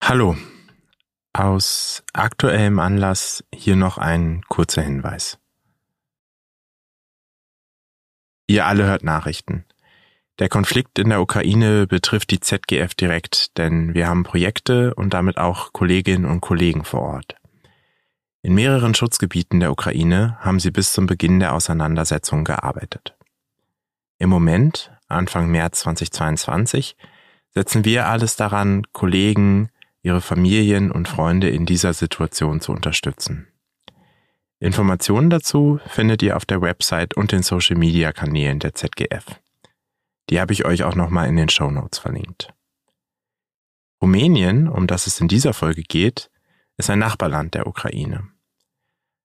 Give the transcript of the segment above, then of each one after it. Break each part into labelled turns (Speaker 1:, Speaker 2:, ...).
Speaker 1: Hallo. Aus aktuellem Anlass hier noch ein kurzer Hinweis. Ihr alle hört Nachrichten. Der Konflikt in der Ukraine betrifft die ZGF direkt, denn wir haben Projekte und damit auch Kolleginnen und Kollegen vor Ort. In mehreren Schutzgebieten der Ukraine haben sie bis zum Beginn der Auseinandersetzung gearbeitet. Im Moment, Anfang März 2022, setzen wir alles daran, Kollegen, ihre Familien und Freunde in dieser Situation zu unterstützen. Informationen dazu findet ihr auf der Website und den Social-Media-Kanälen der ZGF. Die habe ich euch auch nochmal in den Show Notes verlinkt. Rumänien, um das es in dieser Folge geht, ist ein Nachbarland der Ukraine.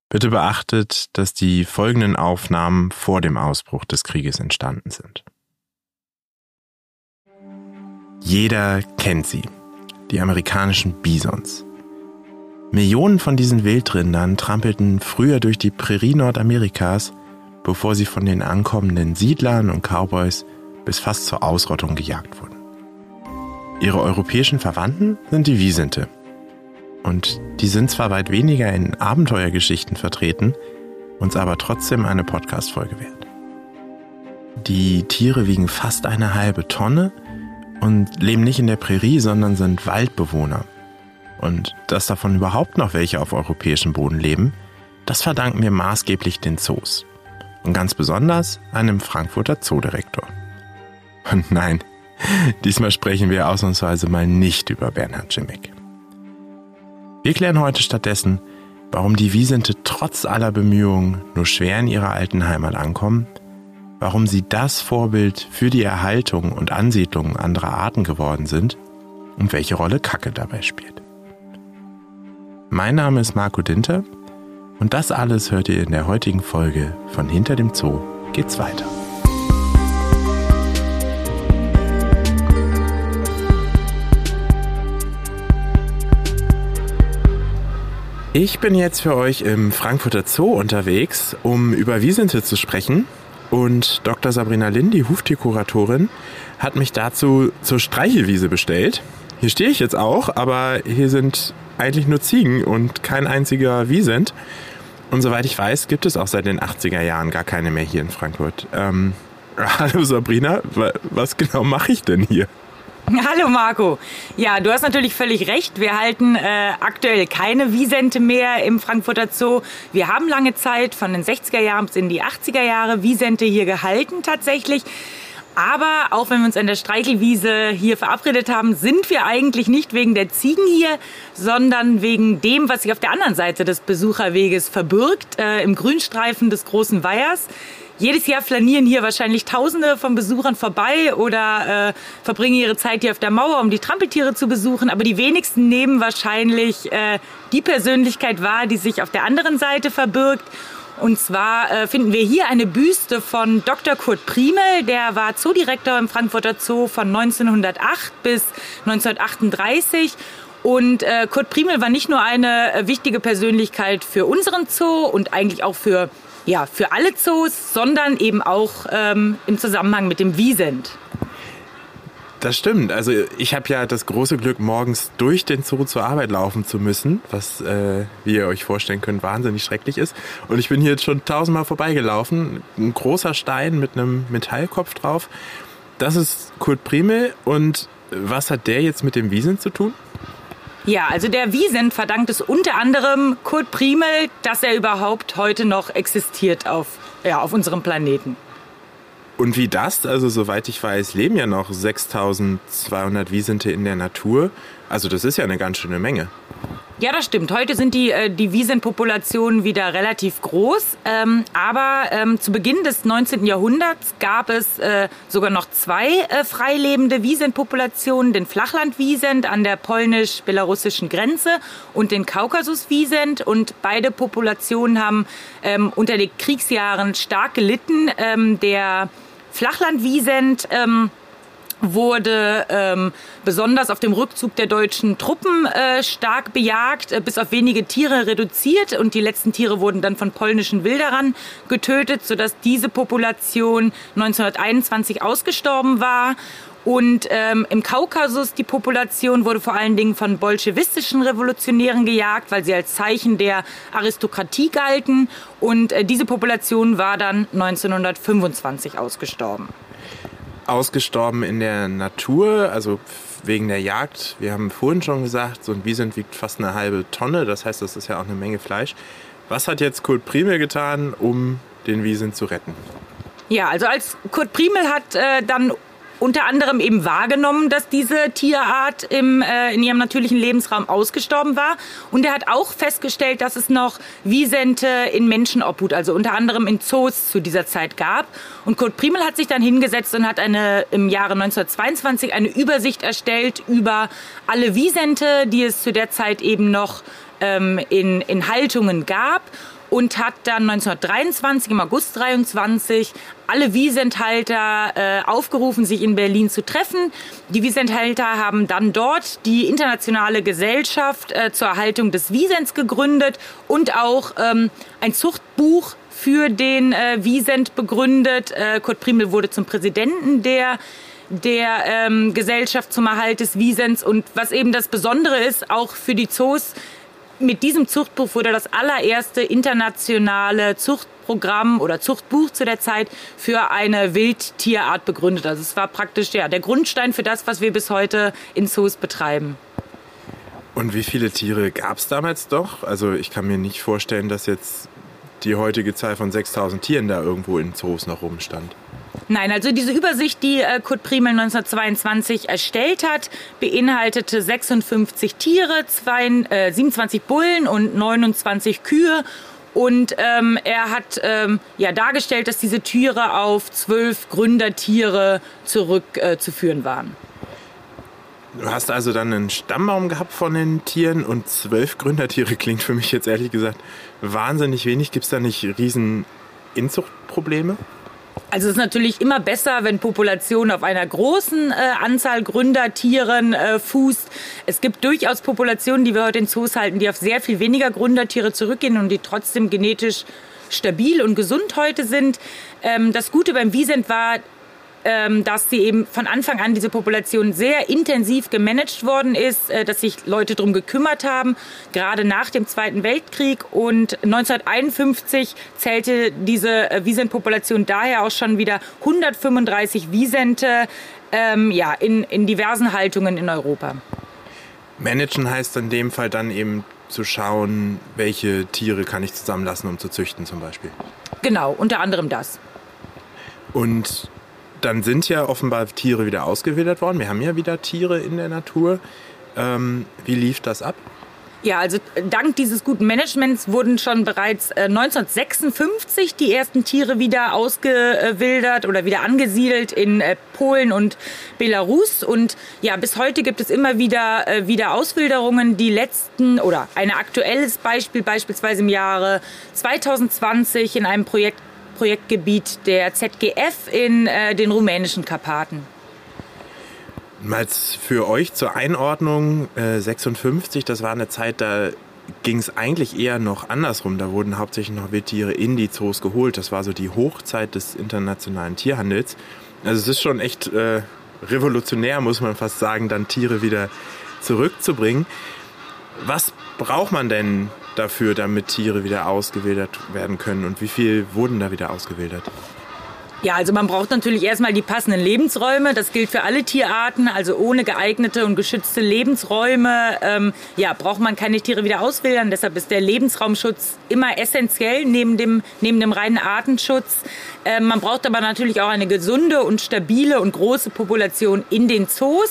Speaker 1: Bitte beachtet, dass die folgenden Aufnahmen vor dem Ausbruch des Krieges entstanden sind. Jeder kennt sie die amerikanischen Bisons. Millionen von diesen Wildrindern trampelten früher durch die Prärie Nordamerikas, bevor sie von den ankommenden Siedlern und Cowboys bis fast zur Ausrottung gejagt wurden. Ihre europäischen Verwandten sind die Wiesente. Und die sind zwar weit weniger in Abenteuergeschichten vertreten, uns aber trotzdem eine Podcast-Folge wert. Die Tiere wiegen fast eine halbe Tonne und leben nicht in der Prärie, sondern sind Waldbewohner. Und dass davon überhaupt noch welche auf europäischem Boden leben, das verdanken wir maßgeblich den Zoos. Und ganz besonders einem Frankfurter Zoodirektor. Und nein, diesmal sprechen wir ausnahmsweise mal nicht über Bernhard Jimmick. Wir klären heute stattdessen, warum die Wiesente trotz aller Bemühungen nur schwer in ihrer alten Heimat ankommen warum sie das Vorbild für die Erhaltung und Ansiedlung anderer Arten geworden sind und welche Rolle Kacke dabei spielt. Mein Name ist Marco Dinter und das alles hört ihr in der heutigen Folge von Hinter dem Zoo geht's weiter. Ich bin jetzt für euch im Frankfurter Zoo unterwegs, um über Wiesente zu sprechen und Dr. Sabrina Lin, die Huftierkuratorin, hat mich dazu zur Streichelwiese bestellt. Hier stehe ich jetzt auch, aber hier sind eigentlich nur Ziegen und kein einziger Wiesent. Und soweit ich weiß, gibt es auch seit den 80er Jahren gar keine mehr hier in Frankfurt. Ähm, hallo Sabrina, was genau mache ich denn hier?
Speaker 2: Hallo Marco. Ja, du hast natürlich völlig recht. Wir halten äh, aktuell keine Wiesente mehr im Frankfurter Zoo. Wir haben lange Zeit von den 60er Jahren bis in die 80er Jahre Wiesente hier gehalten tatsächlich. Aber auch wenn wir uns an der Streichelwiese hier verabredet haben, sind wir eigentlich nicht wegen der Ziegen hier, sondern wegen dem, was sich auf der anderen Seite des Besucherweges verbirgt, äh, im Grünstreifen des großen Weihers. Jedes Jahr flanieren hier wahrscheinlich Tausende von Besuchern vorbei oder äh, verbringen ihre Zeit hier auf der Mauer, um die Trampeltiere zu besuchen. Aber die wenigsten nehmen wahrscheinlich äh, die Persönlichkeit wahr, die sich auf der anderen Seite verbirgt. Und zwar äh, finden wir hier eine Büste von Dr. Kurt Priemel. Der war Zoodirektor im Frankfurter Zoo von 1908 bis 1938. Und äh, Kurt Priemel war nicht nur eine äh, wichtige Persönlichkeit für unseren Zoo und eigentlich auch für ja, für alle Zoos, sondern eben auch ähm, im Zusammenhang mit dem Wiesent.
Speaker 1: Das stimmt. Also ich habe ja das große Glück, morgens durch den Zoo zur Arbeit laufen zu müssen, was, äh, wie ihr euch vorstellen könnt, wahnsinnig schrecklich ist. Und ich bin hier jetzt schon tausendmal vorbeigelaufen. Ein großer Stein mit einem Metallkopf drauf. Das ist Kurt Primel. Und was hat der jetzt mit dem Wiesent zu tun?
Speaker 2: Ja, also der Wiesent verdankt es unter anderem Kurt Primel, dass er überhaupt heute noch existiert auf, ja, auf unserem Planeten.
Speaker 1: Und wie das? Also soweit ich weiß, leben ja noch 6200 Wiesente in der Natur. Also das ist ja eine ganz schöne Menge.
Speaker 2: Ja, das stimmt. Heute sind die, äh, die Wiesenpopulationen wieder relativ groß. Ähm, aber ähm, zu Beginn des 19. Jahrhunderts gab es äh, sogar noch zwei äh, freilebende Wiesenpopulationen. Den Flachlandwiesent an der polnisch-belarussischen Grenze und den Kaukasuswiesent. Und beide Populationen haben ähm, unter den Kriegsjahren stark gelitten. Der Flachlandwiesent... Ähm, wurde ähm, besonders auf dem Rückzug der deutschen Truppen äh, stark bejagt, äh, bis auf wenige Tiere reduziert und die letzten Tiere wurden dann von polnischen Wilderern getötet, sodass diese Population 1921 ausgestorben war. Und ähm, im Kaukasus, die Population wurde vor allen Dingen von bolschewistischen Revolutionären gejagt, weil sie als Zeichen der Aristokratie galten. Und äh, diese Population war dann 1925 ausgestorben.
Speaker 1: Ausgestorben in der Natur, also wegen der Jagd. Wir haben vorhin schon gesagt, so ein Wiesent wiegt fast eine halbe Tonne. Das heißt, das ist ja auch eine Menge Fleisch. Was hat jetzt Kurt Primel getan, um den Wiesent zu retten?
Speaker 2: Ja, also als Kurt Primel hat äh, dann unter anderem eben wahrgenommen, dass diese Tierart im, äh, in ihrem natürlichen Lebensraum ausgestorben war. Und er hat auch festgestellt, dass es noch Wiesente in Menschenobhut, also unter anderem in Zoos zu dieser Zeit gab. Und Kurt Primel hat sich dann hingesetzt und hat eine, im Jahre 1922 eine Übersicht erstellt über alle Wiesente, die es zu der Zeit eben noch ähm, in, in Haltungen gab und hat dann 1923, im August 23, alle Wiesenthalter äh, aufgerufen, sich in Berlin zu treffen. Die Wiesenthalter haben dann dort die internationale Gesellschaft äh, zur Erhaltung des Wiesents gegründet und auch ähm, ein Zuchtbuch für den äh, Wiesent begründet. Äh, Kurt Primel wurde zum Präsidenten der der ähm, Gesellschaft zum Erhalt des Wiesens und was eben das Besondere ist, auch für die Zoos, mit diesem Zuchtbuch wurde das allererste internationale Zuchtprogramm oder Zuchtbuch zu der Zeit für eine Wildtierart begründet. Also es war praktisch ja, der Grundstein für das, was wir bis heute in Zoos betreiben.
Speaker 1: Und wie viele Tiere gab es damals doch? Also ich kann mir nicht vorstellen, dass jetzt die heutige Zahl von 6000 Tieren da irgendwo in Zoos noch rumstand.
Speaker 2: Nein, also diese Übersicht, die äh, Kurt Primel 1922 erstellt hat, beinhaltete 56 Tiere, zwei, äh, 27 Bullen und 29 Kühe. Und ähm, er hat ähm, ja dargestellt, dass diese Tiere auf zwölf Gründertiere zurückzuführen äh, waren.
Speaker 1: Du hast also dann einen Stammbaum gehabt von den Tieren und zwölf Gründertiere klingt für mich jetzt ehrlich gesagt wahnsinnig wenig. Gibt es da nicht riesen Inzuchtprobleme?
Speaker 2: Also es ist natürlich immer besser, wenn Population auf einer großen äh, Anzahl Gründertieren äh, fußt. Es gibt durchaus Populationen, die wir heute in Zoos halten, die auf sehr viel weniger Gründertiere zurückgehen und die trotzdem genetisch stabil und gesund heute sind. Ähm, das Gute beim Wiesent war, dass sie eben von Anfang an diese Population sehr intensiv gemanagt worden ist, äh, dass sich Leute darum gekümmert haben, gerade nach dem Zweiten Weltkrieg. Und 1951 zählte diese äh, Wiesentpopulation daher auch schon wieder 135 Wiesente ähm, ja, in, in diversen Haltungen in Europa.
Speaker 1: Managen heißt in dem Fall dann eben zu schauen, welche Tiere kann ich zusammenlassen, um zu züchten zum Beispiel.
Speaker 2: Genau, unter anderem das.
Speaker 1: Und dann sind ja offenbar Tiere wieder ausgewildert worden. Wir haben ja wieder Tiere in der Natur. Ähm, wie lief das ab?
Speaker 2: Ja, also dank dieses guten Managements wurden schon bereits äh, 1956 die ersten Tiere wieder ausgewildert oder wieder angesiedelt in äh, Polen und Belarus. Und ja, bis heute gibt es immer wieder, äh, wieder Auswilderungen. Die letzten oder ein aktuelles Beispiel beispielsweise im Jahre 2020 in einem Projekt Projektgebiet der ZGF in äh, den rumänischen Karpaten.
Speaker 1: Mal für euch zur Einordnung, äh, 56, das war eine Zeit, da ging es eigentlich eher noch andersrum. Da wurden hauptsächlich noch Wildtiere in die Zoos geholt. Das war so die Hochzeit des internationalen Tierhandels. Also es ist schon echt äh, revolutionär, muss man fast sagen, dann Tiere wieder zurückzubringen. Was braucht man denn dafür, damit Tiere wieder ausgewildert werden können? Und wie viel wurden da wieder ausgewildert?
Speaker 2: Ja, also man braucht natürlich erstmal die passenden Lebensräume. Das gilt für alle Tierarten. Also ohne geeignete und geschützte Lebensräume ähm, ja, braucht man keine Tiere wieder auswildern. Deshalb ist der Lebensraumschutz immer essentiell neben dem, neben dem reinen Artenschutz. Ähm, man braucht aber natürlich auch eine gesunde und stabile und große Population in den Zoos,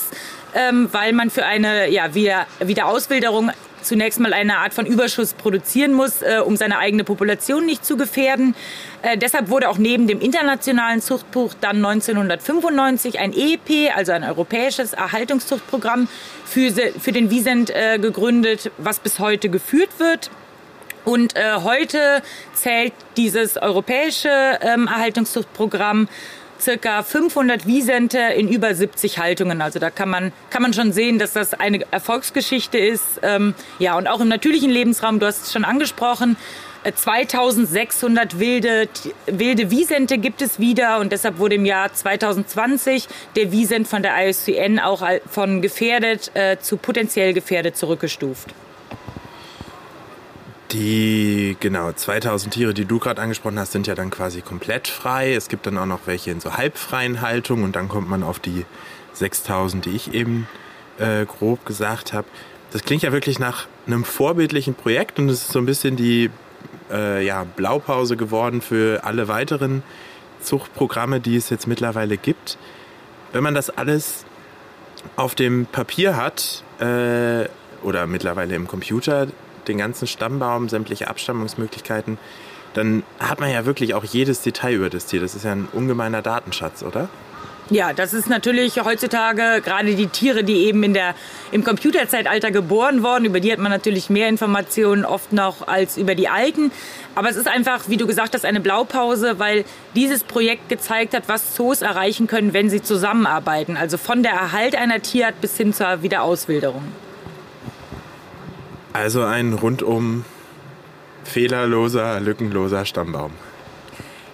Speaker 2: ähm, weil man für eine ja, wieder, Wiederauswilderung zunächst mal eine Art von Überschuss produzieren muss, äh, um seine eigene Population nicht zu gefährden. Äh, deshalb wurde auch neben dem internationalen Zuchtbuch dann 1995 ein EEP, also ein europäisches Erhaltungszuchtprogramm für, für den Wiesent äh, gegründet, was bis heute geführt wird. Und äh, heute zählt dieses europäische ähm, Erhaltungszuchtprogramm circa 500 Wiesente in über 70 Haltungen. Also da kann man, kann man schon sehen, dass das eine Erfolgsgeschichte ist. Ähm, ja, und auch im natürlichen Lebensraum, du hast es schon angesprochen, 2600 wilde, wilde Wiesente gibt es wieder und deshalb wurde im Jahr 2020 der Wiesent von der IUCN auch von gefährdet äh, zu potenziell gefährdet zurückgestuft.
Speaker 1: Die, genau, 2000 Tiere, die du gerade angesprochen hast, sind ja dann quasi komplett frei. Es gibt dann auch noch welche in so halbfreien Haltungen und dann kommt man auf die 6000, die ich eben äh, grob gesagt habe. Das klingt ja wirklich nach einem vorbildlichen Projekt und es ist so ein bisschen die äh, ja, Blaupause geworden für alle weiteren Zuchtprogramme, die es jetzt mittlerweile gibt. Wenn man das alles auf dem Papier hat äh, oder mittlerweile im Computer, den ganzen Stammbaum, sämtliche Abstammungsmöglichkeiten, dann hat man ja wirklich auch jedes Detail über das Tier. Das ist ja ein ungemeiner Datenschatz, oder?
Speaker 2: Ja, das ist natürlich heutzutage gerade die Tiere, die eben in der, im Computerzeitalter geboren wurden. Über die hat man natürlich mehr Informationen oft noch als über die alten. Aber es ist einfach, wie du gesagt hast, eine Blaupause, weil dieses Projekt gezeigt hat, was Zoos erreichen können, wenn sie zusammenarbeiten. Also von der Erhalt einer Tierart bis hin zur Wiederauswilderung.
Speaker 1: Also ein rundum fehlerloser, lückenloser Stammbaum.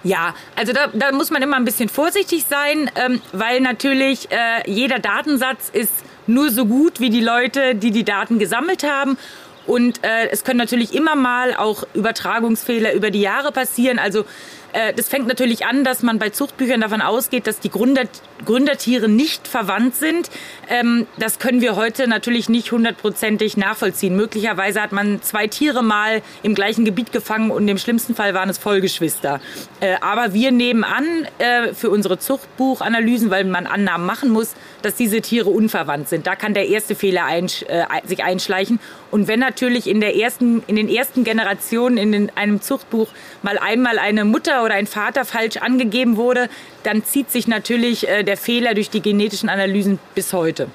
Speaker 2: Ja, also da, da muss man immer ein bisschen vorsichtig sein, ähm, weil natürlich äh, jeder Datensatz ist nur so gut wie die Leute, die die Daten gesammelt haben. Und äh, es können natürlich immer mal auch Übertragungsfehler über die Jahre passieren. Also äh, das fängt natürlich an, dass man bei Zuchtbüchern davon ausgeht, dass die Gründer, Gründertiere nicht verwandt sind. Ähm, das können wir heute natürlich nicht hundertprozentig nachvollziehen. Möglicherweise hat man zwei Tiere mal im gleichen Gebiet gefangen und im schlimmsten Fall waren es Vollgeschwister. Äh, aber wir nehmen an äh, für unsere Zuchtbuchanalysen, weil man Annahmen machen muss, dass diese Tiere unverwandt sind. Da kann der erste Fehler einsch äh, sich einschleichen. Und wenn natürlich in, der ersten, in den ersten Generationen in den, einem Zuchtbuch mal einmal eine Mutter oder ein Vater falsch angegeben wurde, dann zieht sich natürlich äh, der Fehler durch die genetischen Analysen bis heute.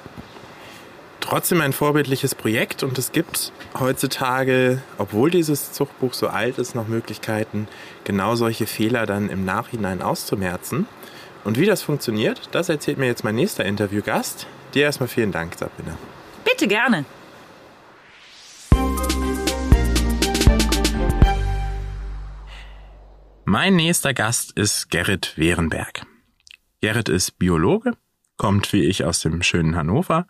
Speaker 1: Trotzdem ein vorbildliches Projekt und es gibt heutzutage, obwohl dieses Zuchtbuch so alt ist, noch Möglichkeiten, genau solche Fehler dann im Nachhinein auszumerzen. Und wie das funktioniert, das erzählt mir jetzt mein nächster Interviewgast. Dir erstmal vielen Dank, Sabine.
Speaker 2: Bitte gerne.
Speaker 1: Mein nächster Gast ist Gerrit Wehrenberg. Gerrit ist Biologe, kommt wie ich aus dem schönen Hannover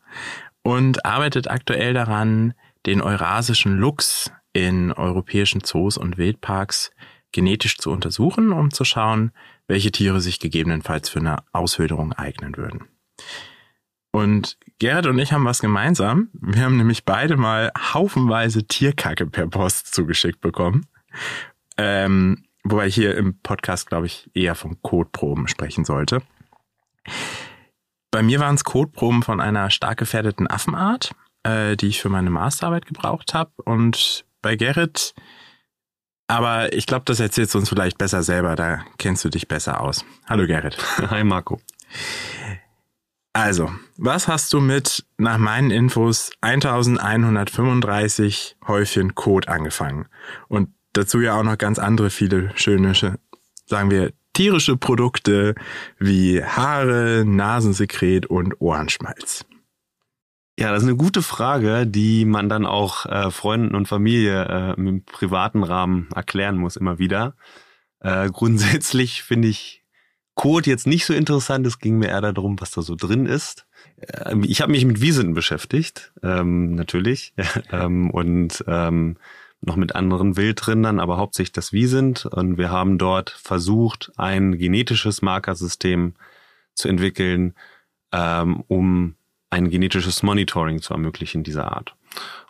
Speaker 1: und arbeitet aktuell daran, den eurasischen Luchs in europäischen Zoos und Wildparks genetisch zu untersuchen, um zu schauen, welche Tiere sich gegebenenfalls für eine Auswilderung eignen würden. Und Gerrit und ich haben was gemeinsam. Wir haben nämlich beide mal haufenweise Tierkacke per Post zugeschickt bekommen. Ähm, wobei ich hier im Podcast, glaube ich, eher von Kotproben sprechen sollte. Bei mir waren es Kotproben von einer stark gefährdeten Affenart, äh, die ich für meine Masterarbeit gebraucht habe. Und bei Gerrit aber ich glaube, das erzählst du uns vielleicht besser selber, da kennst du dich besser aus. Hallo Gerrit.
Speaker 3: Hi Marco.
Speaker 1: Also, was hast du mit, nach meinen Infos, 1135 Häufchen Kot angefangen? Und dazu ja auch noch ganz andere viele schöne, sagen wir, tierische Produkte wie Haare, Nasensekret und Ohrenschmalz.
Speaker 3: Ja, das ist eine gute Frage, die man dann auch äh, Freunden und Familie äh, im privaten Rahmen erklären muss, immer wieder. Äh, grundsätzlich finde ich Code jetzt nicht so interessant. Es ging mir eher darum, was da so drin ist. Äh, ich habe mich mit Wiesen beschäftigt, ähm, natürlich, ähm, und ähm, noch mit anderen Wildrindern, aber hauptsächlich das Wiesent. Und wir haben dort versucht, ein genetisches Markersystem zu entwickeln, ähm, um ein genetisches Monitoring zu ermöglichen dieser Art.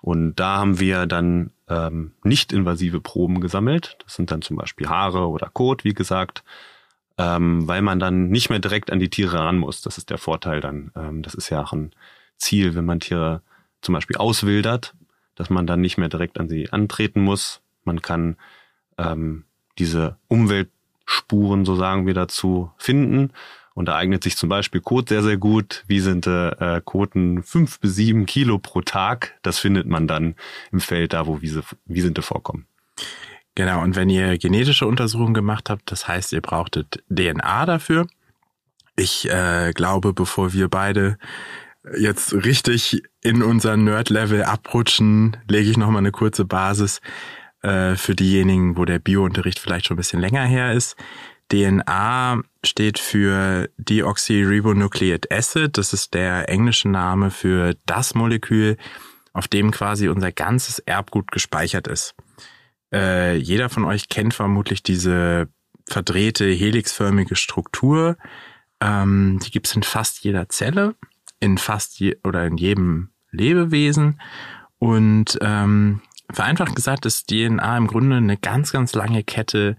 Speaker 3: Und da haben wir dann ähm, nicht invasive Proben gesammelt. Das sind dann zum Beispiel Haare oder Kot, wie gesagt, ähm, weil man dann nicht mehr direkt an die Tiere ran muss. Das ist der Vorteil dann. Ähm, das ist ja auch ein Ziel, wenn man Tiere zum Beispiel auswildert, dass man dann nicht mehr direkt an sie antreten muss. Man kann ähm, diese Umweltspuren, so sagen wir dazu, finden und da eignet sich zum Beispiel Kot sehr, sehr gut. Wie sind äh, Koten fünf bis sieben Kilo pro Tag? Das findet man dann im Feld da, wo Wiese, Wiesente vorkommen.
Speaker 1: Genau, und wenn ihr genetische Untersuchungen gemacht habt, das heißt, ihr brauchtet DNA dafür. Ich äh, glaube, bevor wir beide jetzt richtig in unser Nerd-Level abrutschen, lege ich nochmal eine kurze Basis. äh, für diejenigen, wo der Biounterricht vielleicht schon ein bisschen länger her ist. DNA steht für Deoxyribonucleic Acid. Das ist der englische Name für das Molekül, auf dem quasi unser ganzes Erbgut gespeichert ist. Äh, jeder von euch kennt vermutlich diese verdrehte helixförmige Struktur. Ähm, die gibt es in fast jeder Zelle, in fast je oder in jedem Lebewesen. Und ähm, vereinfacht gesagt ist DNA im Grunde eine ganz, ganz lange Kette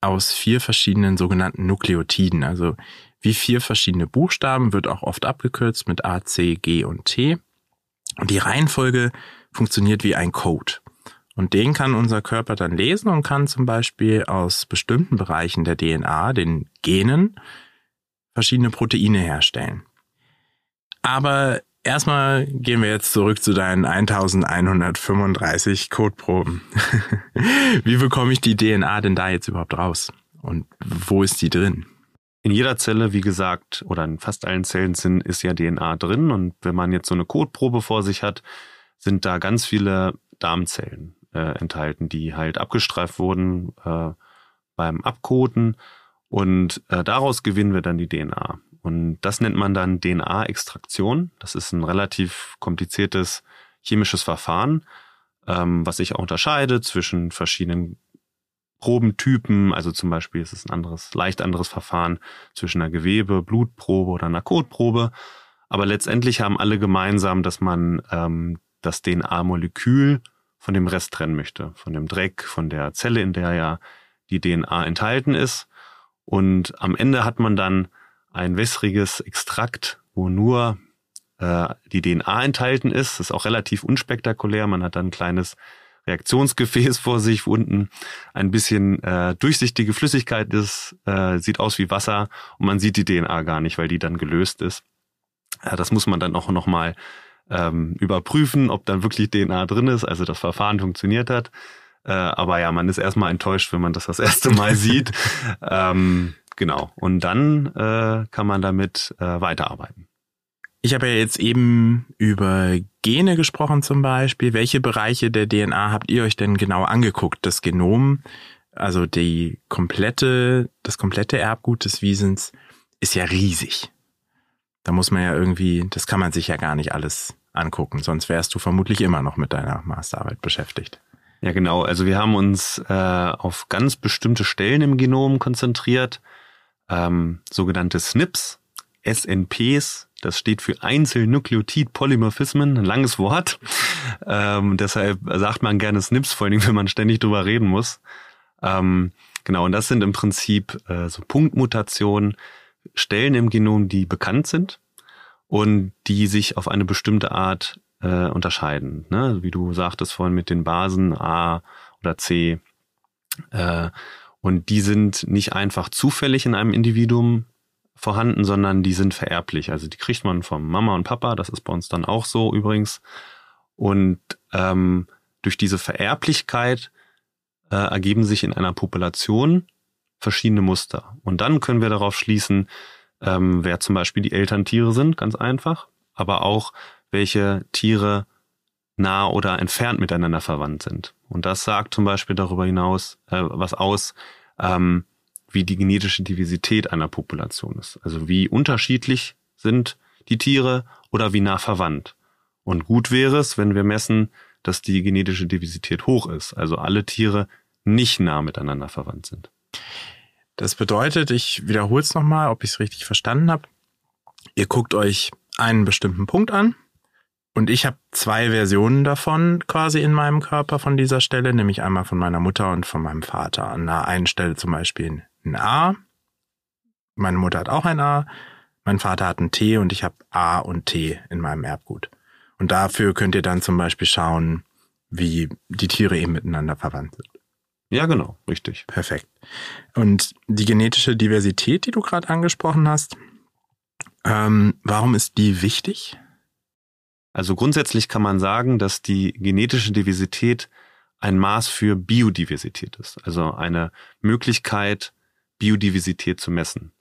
Speaker 1: aus vier verschiedenen sogenannten Nukleotiden. Also wie vier verschiedene Buchstaben wird auch oft abgekürzt mit A, C, G und T. Und die Reihenfolge funktioniert wie ein Code. Und den kann unser Körper dann lesen und kann zum Beispiel aus bestimmten Bereichen der DNA, den Genen, verschiedene Proteine herstellen. Aber erstmal gehen wir jetzt zurück zu deinen 1135 Codeproben. Wie bekomme ich die DNA denn da jetzt überhaupt raus? Und wo ist die drin?
Speaker 3: In jeder Zelle, wie gesagt, oder in fast allen Zellen sind, ist ja DNA drin. Und wenn man jetzt so eine Kotprobe vor sich hat, sind da ganz viele Darmzellen äh, enthalten, die halt abgestreift wurden äh, beim Abkoten. Und äh, daraus gewinnen wir dann die DNA. Und das nennt man dann DNA-Extraktion. Das ist ein relativ kompliziertes chemisches Verfahren, ähm, was sich auch unterscheidet zwischen verschiedenen Probentypen. Also zum Beispiel ist es ein anderes, leicht anderes Verfahren zwischen einer Gewebe, Blutprobe oder einer Kotprobe. Aber letztendlich haben alle gemeinsam, dass man ähm, das DNA-Molekül von dem Rest trennen möchte, von dem Dreck, von der Zelle, in der ja die DNA enthalten ist. Und am Ende hat man dann ein wässriges Extrakt, wo nur äh, die DNA enthalten ist. Das ist auch relativ unspektakulär. Man hat dann ein kleines Reaktionsgefäß vor sich, wo unten ein bisschen äh, durchsichtige Flüssigkeit ist, äh, sieht aus wie Wasser und man sieht die DNA gar nicht, weil die dann gelöst ist. Äh, das muss man dann auch nochmal ähm, überprüfen, ob dann wirklich DNA drin ist, also das Verfahren funktioniert hat. Äh, aber ja, man ist erstmal enttäuscht, wenn man das das erste Mal sieht. Ähm, genau. Und dann äh, kann man damit äh, weiterarbeiten.
Speaker 1: Ich habe ja jetzt eben über Gene gesprochen zum Beispiel. Welche Bereiche der DNA habt ihr euch denn genau angeguckt? Das Genom, also die komplette, das komplette Erbgut des Wiesens ist ja riesig. Da muss man ja irgendwie, das kann man sich ja gar nicht alles angucken, sonst wärst du vermutlich immer noch mit deiner Masterarbeit beschäftigt.
Speaker 3: Ja, genau. Also wir haben uns äh, auf ganz bestimmte Stellen im Genom konzentriert, ähm, sogenannte SNPs, SNPs. Das steht für Einzelnukleotid-Polymorphismen, ein langes Wort. Ähm, deshalb sagt man gerne SNPs, vor allem wenn man ständig drüber reden muss. Ähm, genau, und das sind im Prinzip äh, so Punktmutationen, Stellen im Genom, die bekannt sind und die sich auf eine bestimmte Art äh, unterscheiden. Ne? Wie du sagtest vorhin mit den Basen A oder C. Äh, und die sind nicht einfach zufällig in einem Individuum vorhanden, sondern die sind vererblich. Also die kriegt man vom Mama und Papa, das ist bei uns dann auch so übrigens. Und ähm, durch diese Vererblichkeit äh, ergeben sich in einer Population verschiedene Muster. Und dann können wir darauf schließen, ähm, wer zum Beispiel die Elterntiere sind, ganz einfach, aber auch welche Tiere nah oder entfernt miteinander verwandt sind. Und das sagt zum Beispiel darüber hinaus äh, was aus, ähm, wie die genetische Diversität einer Population ist. Also wie unterschiedlich sind die Tiere oder wie nah verwandt. Und gut wäre es, wenn wir messen, dass die genetische Diversität hoch ist, also alle Tiere nicht nah miteinander verwandt sind.
Speaker 1: Das bedeutet, ich wiederhole es nochmal, ob ich es richtig verstanden habe. Ihr guckt euch einen bestimmten Punkt an und ich habe zwei Versionen davon quasi in meinem Körper von dieser Stelle, nämlich einmal von meiner Mutter und von meinem Vater. An der einen Stelle zum Beispiel ein A. Meine Mutter hat auch ein A. Mein Vater hat ein T und ich habe A und T in meinem Erbgut. Und dafür könnt ihr dann zum Beispiel schauen, wie die Tiere eben miteinander verwandt sind.
Speaker 3: Ja, genau, richtig.
Speaker 1: Perfekt. Und die genetische Diversität, die du gerade angesprochen hast, ähm, warum ist die wichtig?
Speaker 3: Also grundsätzlich kann man sagen, dass die genetische Diversität ein Maß für Biodiversität ist, also eine Möglichkeit, Biodiversität zu messen.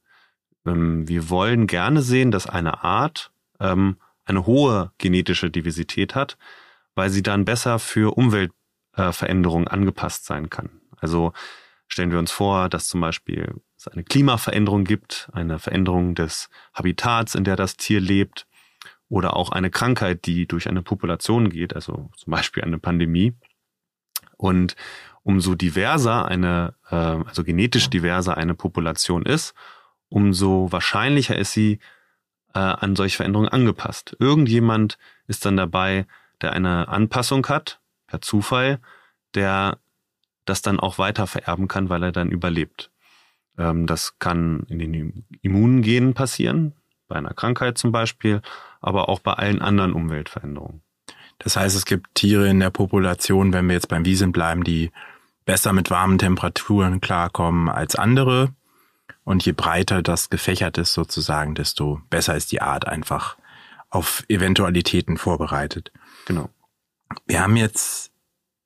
Speaker 3: Ähm, wir wollen gerne sehen, dass eine Art ähm, eine hohe genetische Diversität hat, weil sie dann besser für Umwelt äh, angepasst sein kann. Also stellen wir uns vor, dass zum Beispiel es eine Klimaveränderung gibt, eine Veränderung des Habitats, in der das Tier lebt, oder auch eine Krankheit, die durch eine Population geht, also zum Beispiel eine Pandemie. Und umso diverser eine, äh, also genetisch diverser eine Population ist, umso wahrscheinlicher ist sie äh, an solche Veränderungen angepasst. Irgendjemand ist dann dabei, der eine Anpassung hat, per Zufall, der das dann auch weiter vererben kann, weil er dann überlebt. Ähm, das kann in den Immunengenen passieren, bei einer Krankheit zum Beispiel, aber auch bei allen anderen Umweltveränderungen.
Speaker 1: Das heißt, es gibt Tiere in der Population, wenn wir jetzt beim Wiesen bleiben, die besser mit warmen Temperaturen klarkommen als andere. Und je breiter das gefächert ist sozusagen, desto besser ist die Art einfach auf Eventualitäten vorbereitet.
Speaker 3: Genau.
Speaker 1: Wir haben jetzt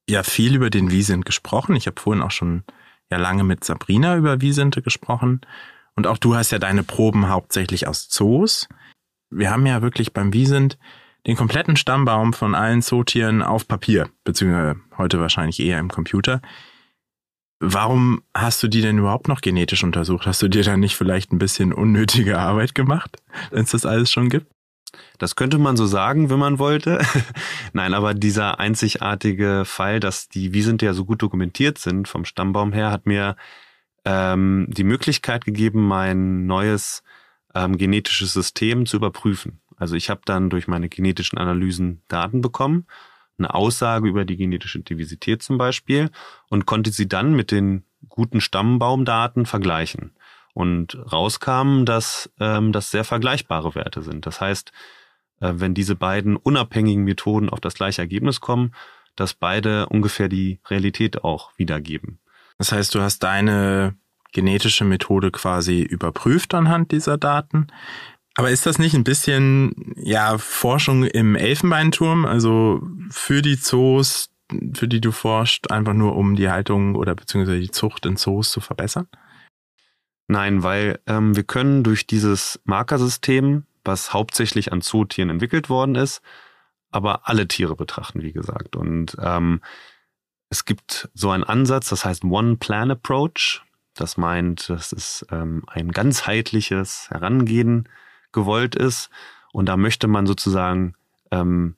Speaker 1: ja viel über den Wiesent gesprochen. Ich habe vorhin auch schon ja lange mit Sabrina über Wiesente gesprochen. Und auch du hast ja deine Proben hauptsächlich aus Zoos. Wir haben ja wirklich beim Wiesent den kompletten Stammbaum von allen Zootieren auf Papier, beziehungsweise heute wahrscheinlich eher im Computer. Warum hast du die denn überhaupt noch genetisch untersucht? Hast du dir da nicht vielleicht ein bisschen unnötige Arbeit gemacht, wenn es das alles schon gibt?
Speaker 3: Das könnte man so sagen, wenn man wollte. Nein, aber dieser einzigartige Fall, dass die Wiesent ja so gut dokumentiert sind vom Stammbaum her, hat mir ähm, die Möglichkeit gegeben, mein neues ähm, genetisches System zu überprüfen. Also ich habe dann durch meine genetischen Analysen Daten bekommen eine Aussage über die genetische Diversität zum Beispiel und konnte sie dann mit den guten Stammbaumdaten vergleichen. Und rauskam, dass ähm, das sehr vergleichbare Werte sind. Das heißt, äh, wenn diese beiden unabhängigen Methoden auf das gleiche Ergebnis kommen, dass beide ungefähr die Realität auch wiedergeben.
Speaker 1: Das heißt, du hast deine genetische Methode quasi überprüft anhand dieser Daten. Aber ist das nicht ein bisschen, ja, Forschung im Elfenbeinturm? Also für die Zoos, für die du forschst, einfach nur um die Haltung oder beziehungsweise die Zucht in Zoos zu verbessern?
Speaker 3: Nein, weil ähm, wir können durch dieses Markersystem, was hauptsächlich an Zootieren entwickelt worden ist, aber alle Tiere betrachten, wie gesagt. Und ähm, es gibt so einen Ansatz, das heißt One Plan Approach. Das meint, das ist ähm, ein ganzheitliches Herangehen gewollt ist. Und da möchte man sozusagen ähm,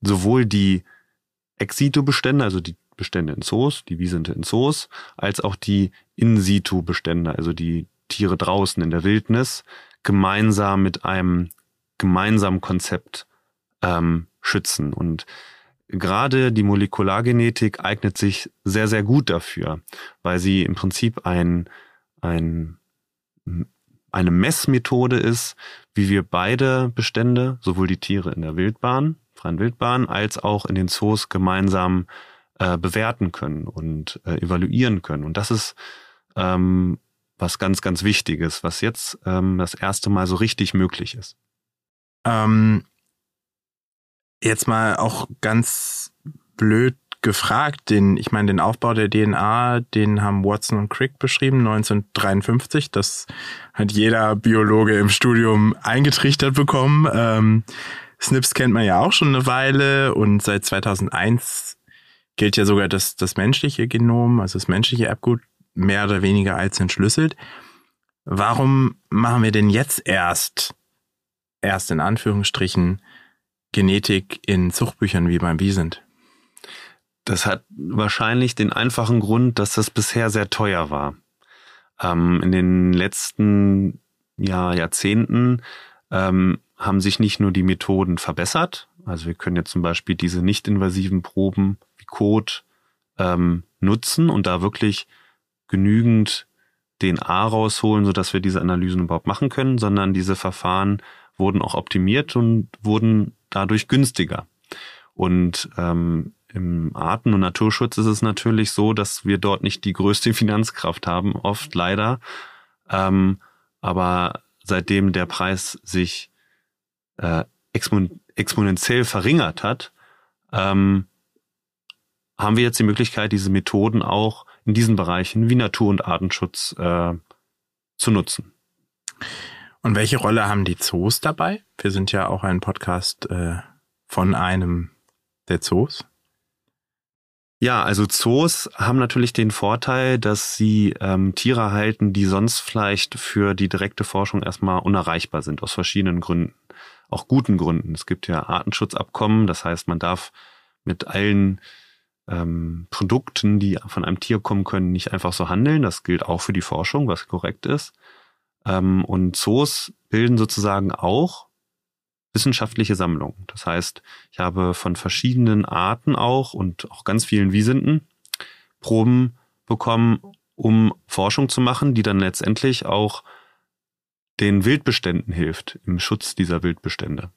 Speaker 3: sowohl die Ex-Situ-Bestände, also die Bestände in Zoos, die Wiesente in Zoos, als auch die In-Situ-Bestände, also die Tiere draußen in der Wildnis, gemeinsam mit einem gemeinsamen Konzept ähm, schützen. Und gerade die Molekulargenetik eignet sich sehr, sehr gut dafür, weil sie im Prinzip ein, ein eine Messmethode ist, wie wir beide Bestände, sowohl die Tiere in der Wildbahn, freien Wildbahn, als auch in den Zoos gemeinsam äh, bewerten können und äh, evaluieren können. Und das ist ähm, was ganz, ganz Wichtiges, was jetzt ähm, das erste Mal so richtig möglich ist.
Speaker 1: Ähm, jetzt mal auch ganz blöd gefragt. Den, ich meine, den Aufbau der DNA, den haben Watson und Crick beschrieben, 1953. Das hat jeder Biologe im Studium eingetrichtert bekommen. Ähm, SNPs kennt man ja auch schon eine Weile und seit 2001 gilt ja sogar das, das menschliche Genom, also das menschliche Erbgut, mehr oder weniger als entschlüsselt. Warum machen wir denn jetzt erst, erst in Anführungsstrichen, Genetik in Zuchtbüchern wie beim Wiesent?
Speaker 3: Das hat wahrscheinlich den einfachen Grund, dass das bisher sehr teuer war. Ähm, in den letzten ja, Jahrzehnten ähm, haben sich nicht nur die Methoden verbessert, also wir können jetzt zum Beispiel diese nicht-invasiven Proben wie Kot ähm, nutzen und da wirklich genügend DNA rausholen, sodass wir diese Analysen überhaupt machen können, sondern diese Verfahren wurden auch optimiert und wurden dadurch günstiger. Und ähm, im Arten- und Naturschutz ist es natürlich so, dass wir dort nicht die größte Finanzkraft haben, oft leider. Ähm, aber seitdem der Preis sich äh, expon exponentiell verringert hat, ähm, haben wir jetzt die Möglichkeit, diese Methoden auch in diesen Bereichen wie Natur- und Artenschutz äh, zu nutzen.
Speaker 1: Und welche Rolle haben die Zoos dabei? Wir sind ja auch ein Podcast äh, von einem der Zoos.
Speaker 3: Ja, also Zoos haben natürlich den Vorteil, dass sie ähm, Tiere halten, die sonst vielleicht für die direkte Forschung erstmal unerreichbar sind, aus verschiedenen Gründen. Auch guten Gründen. Es gibt ja Artenschutzabkommen, das heißt, man darf mit allen ähm, Produkten, die von einem Tier kommen können, nicht einfach so handeln. Das gilt auch für die Forschung, was korrekt ist. Ähm, und Zoos bilden sozusagen auch wissenschaftliche Sammlung. Das heißt, ich habe von verschiedenen Arten auch und auch ganz vielen Wiesenden Proben bekommen, um Forschung zu machen, die dann letztendlich auch den Wildbeständen hilft im Schutz dieser Wildbestände.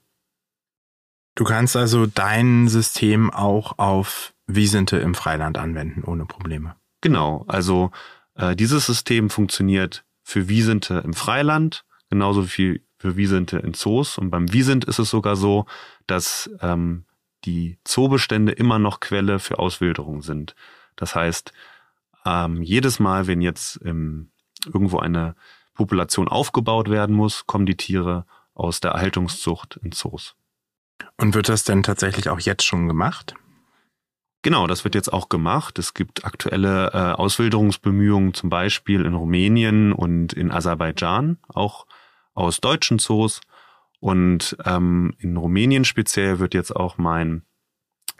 Speaker 1: Du kannst also dein System auch auf Wiesente im Freiland anwenden, ohne Probleme.
Speaker 3: Genau, also äh, dieses System funktioniert für Wiesente im Freiland, genauso wie für Wiesente in Zoos. Und beim Wiesent ist es sogar so, dass ähm, die Zoobestände immer noch Quelle für Auswilderung sind. Das heißt, ähm, jedes Mal, wenn jetzt ähm, irgendwo eine Population aufgebaut werden muss, kommen die Tiere aus der Erhaltungszucht in Zoos.
Speaker 1: Und wird das denn tatsächlich auch jetzt schon gemacht?
Speaker 3: Genau, das wird jetzt auch gemacht. Es gibt aktuelle äh, Auswilderungsbemühungen, zum Beispiel in Rumänien und in Aserbaidschan, auch aus deutschen Zoos. Und ähm, in Rumänien speziell wird jetzt auch mein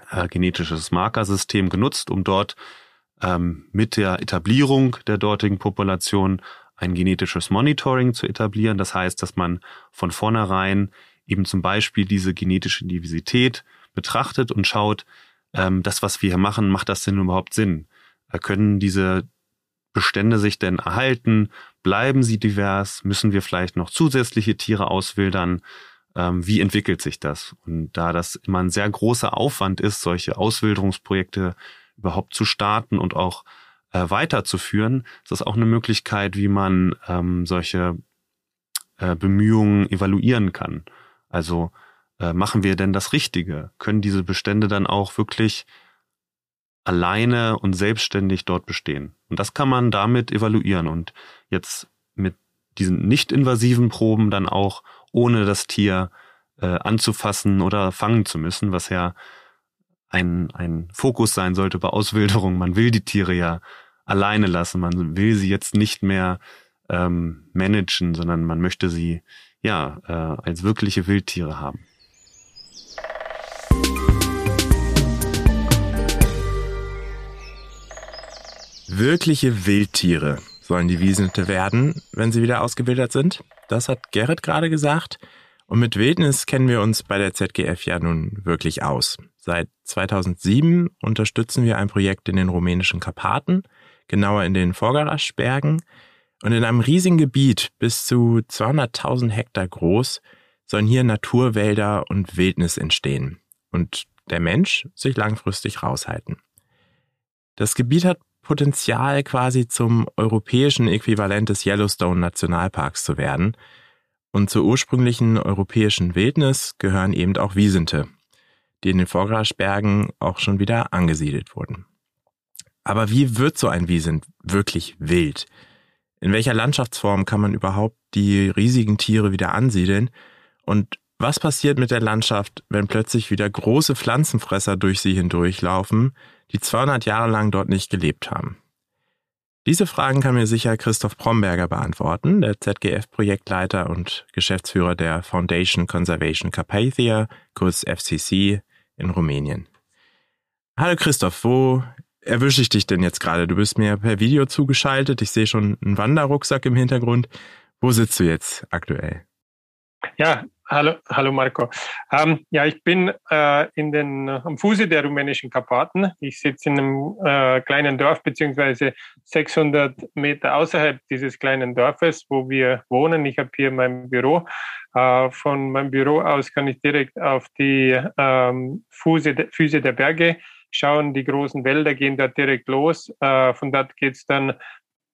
Speaker 3: äh, genetisches Markersystem genutzt, um dort ähm, mit der Etablierung der dortigen Population ein genetisches Monitoring zu etablieren. Das heißt, dass man von vornherein eben zum Beispiel diese genetische Diversität betrachtet und schaut, ähm, das, was wir hier machen, macht das denn überhaupt Sinn? Äh, können diese Bestände sich denn erhalten? Bleiben sie divers? Müssen wir vielleicht noch zusätzliche Tiere auswildern? Ähm, wie entwickelt sich das? Und da das immer ein sehr großer Aufwand ist, solche Auswilderungsprojekte überhaupt zu starten und auch äh, weiterzuführen, ist das auch eine Möglichkeit, wie man ähm, solche äh, Bemühungen evaluieren kann. Also äh, machen wir denn das Richtige? Können diese Bestände dann auch wirklich alleine und selbstständig dort bestehen. Und das kann man damit evaluieren und jetzt mit diesen nicht-invasiven Proben dann auch ohne das Tier äh, anzufassen oder fangen zu müssen, was ja ein, ein Fokus sein sollte bei Auswilderung. Man will die Tiere ja alleine lassen, man will sie jetzt nicht mehr ähm, managen, sondern man möchte sie ja äh, als wirkliche Wildtiere haben.
Speaker 1: Wirkliche Wildtiere sollen die Wiesente werden, wenn sie wieder ausgebildet sind. Das hat Gerrit gerade gesagt. Und mit Wildnis kennen wir uns bei der ZGF ja nun wirklich aus. Seit 2007 unterstützen wir ein Projekt in den rumänischen Karpaten, genauer in den Vorgaraschbergen. Und in einem riesigen Gebiet bis zu 200.000 Hektar groß sollen hier Naturwälder und Wildnis entstehen und der Mensch sich langfristig raushalten. Das Gebiet hat Potenzial quasi zum europäischen Äquivalent des Yellowstone Nationalparks zu werden. Und zur ursprünglichen europäischen Wildnis gehören eben auch Wiesente, die in den Vorgrasbergen auch schon wieder angesiedelt wurden. Aber wie wird so ein Wiesent wirklich wild? In welcher Landschaftsform kann man überhaupt die riesigen Tiere wieder ansiedeln? Und was passiert mit der Landschaft, wenn plötzlich wieder große Pflanzenfresser durch sie hindurchlaufen, die 200 Jahre lang dort nicht gelebt haben? Diese Fragen kann mir sicher Christoph Bromberger beantworten, der ZGF-Projektleiter und Geschäftsführer der Foundation Conservation Carpathia, kurz FCC, in Rumänien. Hallo Christoph, wo erwische ich dich denn jetzt gerade? Du bist mir per Video zugeschaltet. Ich sehe schon einen Wanderrucksack im Hintergrund. Wo sitzt du jetzt aktuell?
Speaker 4: Ja, Hallo, hallo Marco. Ähm, ja, ich bin äh, in den, am Fuße der rumänischen Karpaten. Ich sitze in einem äh, kleinen Dorf beziehungsweise 600 Meter außerhalb dieses kleinen Dorfes, wo wir wohnen. Ich habe hier mein Büro. Äh, von meinem Büro aus kann ich direkt auf die ähm, Fuße, de, Füße der Berge schauen. Die großen Wälder gehen dort direkt los. Äh, von dort geht's dann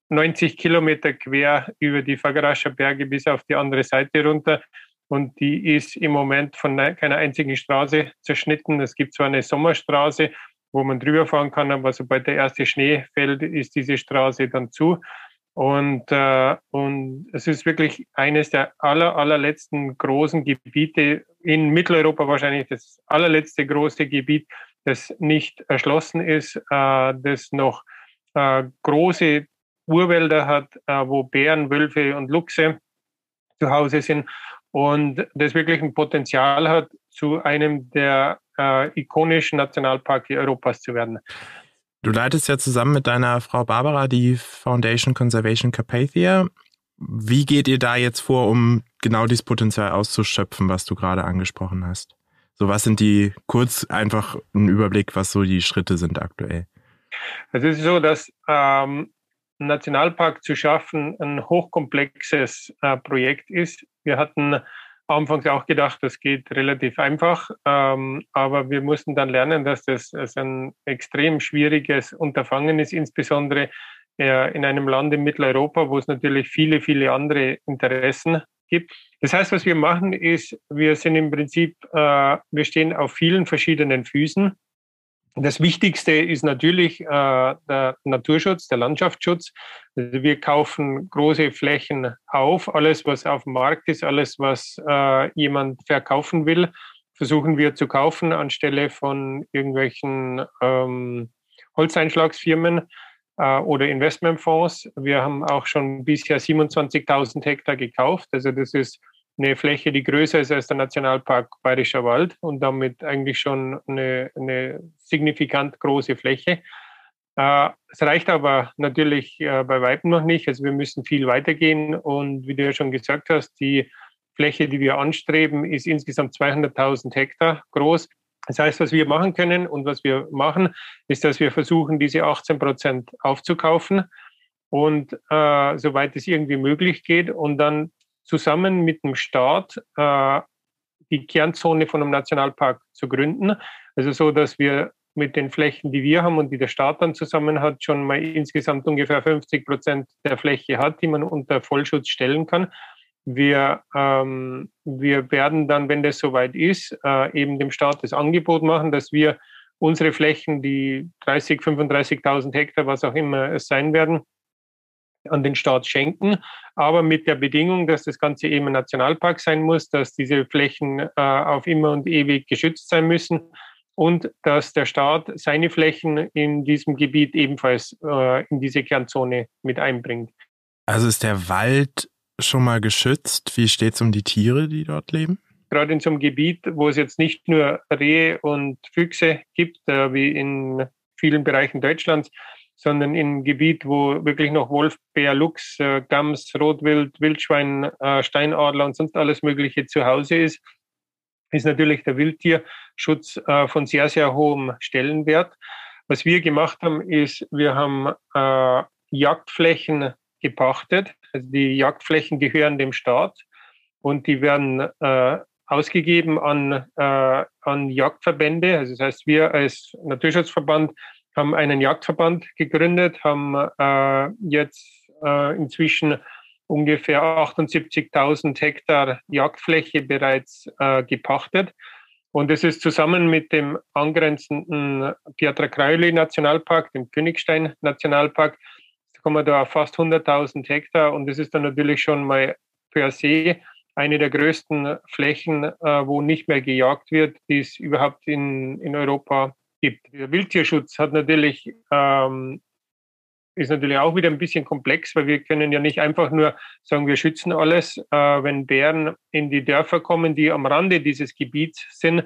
Speaker 4: 90 Kilometer quer über die Fagarascher Berge bis auf die andere Seite runter und die ist im Moment von keiner einzigen Straße zerschnitten. Es gibt zwar eine Sommerstraße, wo man drüber fahren kann, aber sobald der erste Schnee fällt, ist diese Straße dann zu. Und, äh, und es ist wirklich eines der aller, allerletzten großen Gebiete in Mitteleuropa wahrscheinlich das allerletzte große Gebiet, das nicht erschlossen ist, äh, das noch äh, große Urwälder hat, äh, wo Bären, Wölfe und Luchse zu Hause sind und das wirklich ein Potenzial hat, zu einem der äh, ikonischen Nationalparke Europas zu werden.
Speaker 1: Du leitest ja zusammen mit deiner Frau Barbara die Foundation Conservation Carpathia. Wie geht ihr da jetzt vor, um genau dieses Potenzial auszuschöpfen, was du gerade angesprochen hast? So, was sind die, kurz einfach ein Überblick, was so die Schritte sind aktuell?
Speaker 4: Es ist so, dass ähm, Nationalpark zu schaffen ein hochkomplexes äh, Projekt ist. Wir hatten anfangs auch gedacht, das geht relativ einfach, ähm, aber wir mussten dann lernen, dass das ein extrem schwieriges Unterfangen ist, insbesondere äh, in einem Land in Mitteleuropa, wo es natürlich viele, viele andere Interessen gibt. Das heißt, was wir machen, ist, wir sind im Prinzip, äh, wir stehen auf vielen verschiedenen Füßen. Das Wichtigste ist natürlich äh, der Naturschutz, der Landschaftsschutz. Also wir kaufen große Flächen auf. Alles, was auf dem Markt ist, alles, was äh, jemand verkaufen will, versuchen wir zu kaufen anstelle von irgendwelchen ähm, Holzeinschlagsfirmen äh, oder Investmentfonds. Wir haben auch schon bisher 27.000 Hektar gekauft. Also das ist eine Fläche, die größer ist als der Nationalpark Bayerischer Wald und damit eigentlich schon eine, eine signifikant große Fläche. Äh, es reicht aber natürlich äh, bei weitem noch nicht. Also wir müssen viel weitergehen und wie du ja schon gesagt hast, die Fläche, die wir anstreben, ist insgesamt 200.000 Hektar groß. Das heißt, was wir machen können und was wir machen, ist, dass wir versuchen, diese 18 Prozent aufzukaufen und äh, soweit es irgendwie möglich geht und dann zusammen mit dem Staat äh, die Kernzone von einem Nationalpark zu gründen. Also so, dass wir mit den Flächen, die wir haben und die der Staat dann zusammen hat, schon mal insgesamt ungefähr 50 Prozent der Fläche hat, die man unter Vollschutz stellen kann. Wir, ähm, wir werden dann, wenn das soweit ist, äh, eben dem Staat das Angebot machen, dass wir unsere Flächen, die 30, 35.000 Hektar, was auch immer es sein werden, an den Staat schenken, aber mit der Bedingung, dass das Ganze eben ein Nationalpark sein muss, dass diese Flächen äh, auf immer und ewig geschützt sein müssen und dass der Staat seine Flächen in diesem Gebiet ebenfalls äh, in diese Kernzone mit einbringt.
Speaker 1: Also ist der Wald schon mal geschützt? Wie steht es um die Tiere, die dort leben?
Speaker 4: Gerade in so einem Gebiet, wo es jetzt nicht nur Rehe und Füchse gibt, äh, wie in vielen Bereichen Deutschlands, sondern in Gebiet, wo wirklich noch Wolf, Bär, Luchs, äh, Gams, Rotwild, Wildschwein, äh, Steinadler und sonst alles Mögliche zu Hause ist, ist natürlich der Wildtierschutz äh, von sehr, sehr hohem Stellenwert. Was wir gemacht haben, ist, wir haben äh, Jagdflächen gepachtet. Also die Jagdflächen gehören dem Staat und die werden äh, ausgegeben an, äh, an Jagdverbände. Also das heißt, wir als Naturschutzverband haben einen Jagdverband gegründet, haben äh, jetzt äh, inzwischen ungefähr 78.000 Hektar Jagdfläche bereits äh, gepachtet. Und es ist zusammen mit dem angrenzenden Pietra Krauli Nationalpark, dem Königstein Nationalpark, kommen wir da auf fast 100.000 Hektar. Und das ist dann natürlich schon mal per se eine der größten Flächen, äh, wo nicht mehr gejagt wird, die es überhaupt in, in Europa gibt. Der Wildtierschutz hat natürlich, ähm, ist natürlich auch wieder ein bisschen komplex, weil wir können ja nicht einfach nur sagen, wir schützen alles, äh, wenn Bären in die Dörfer kommen, die am Rande dieses Gebiets sind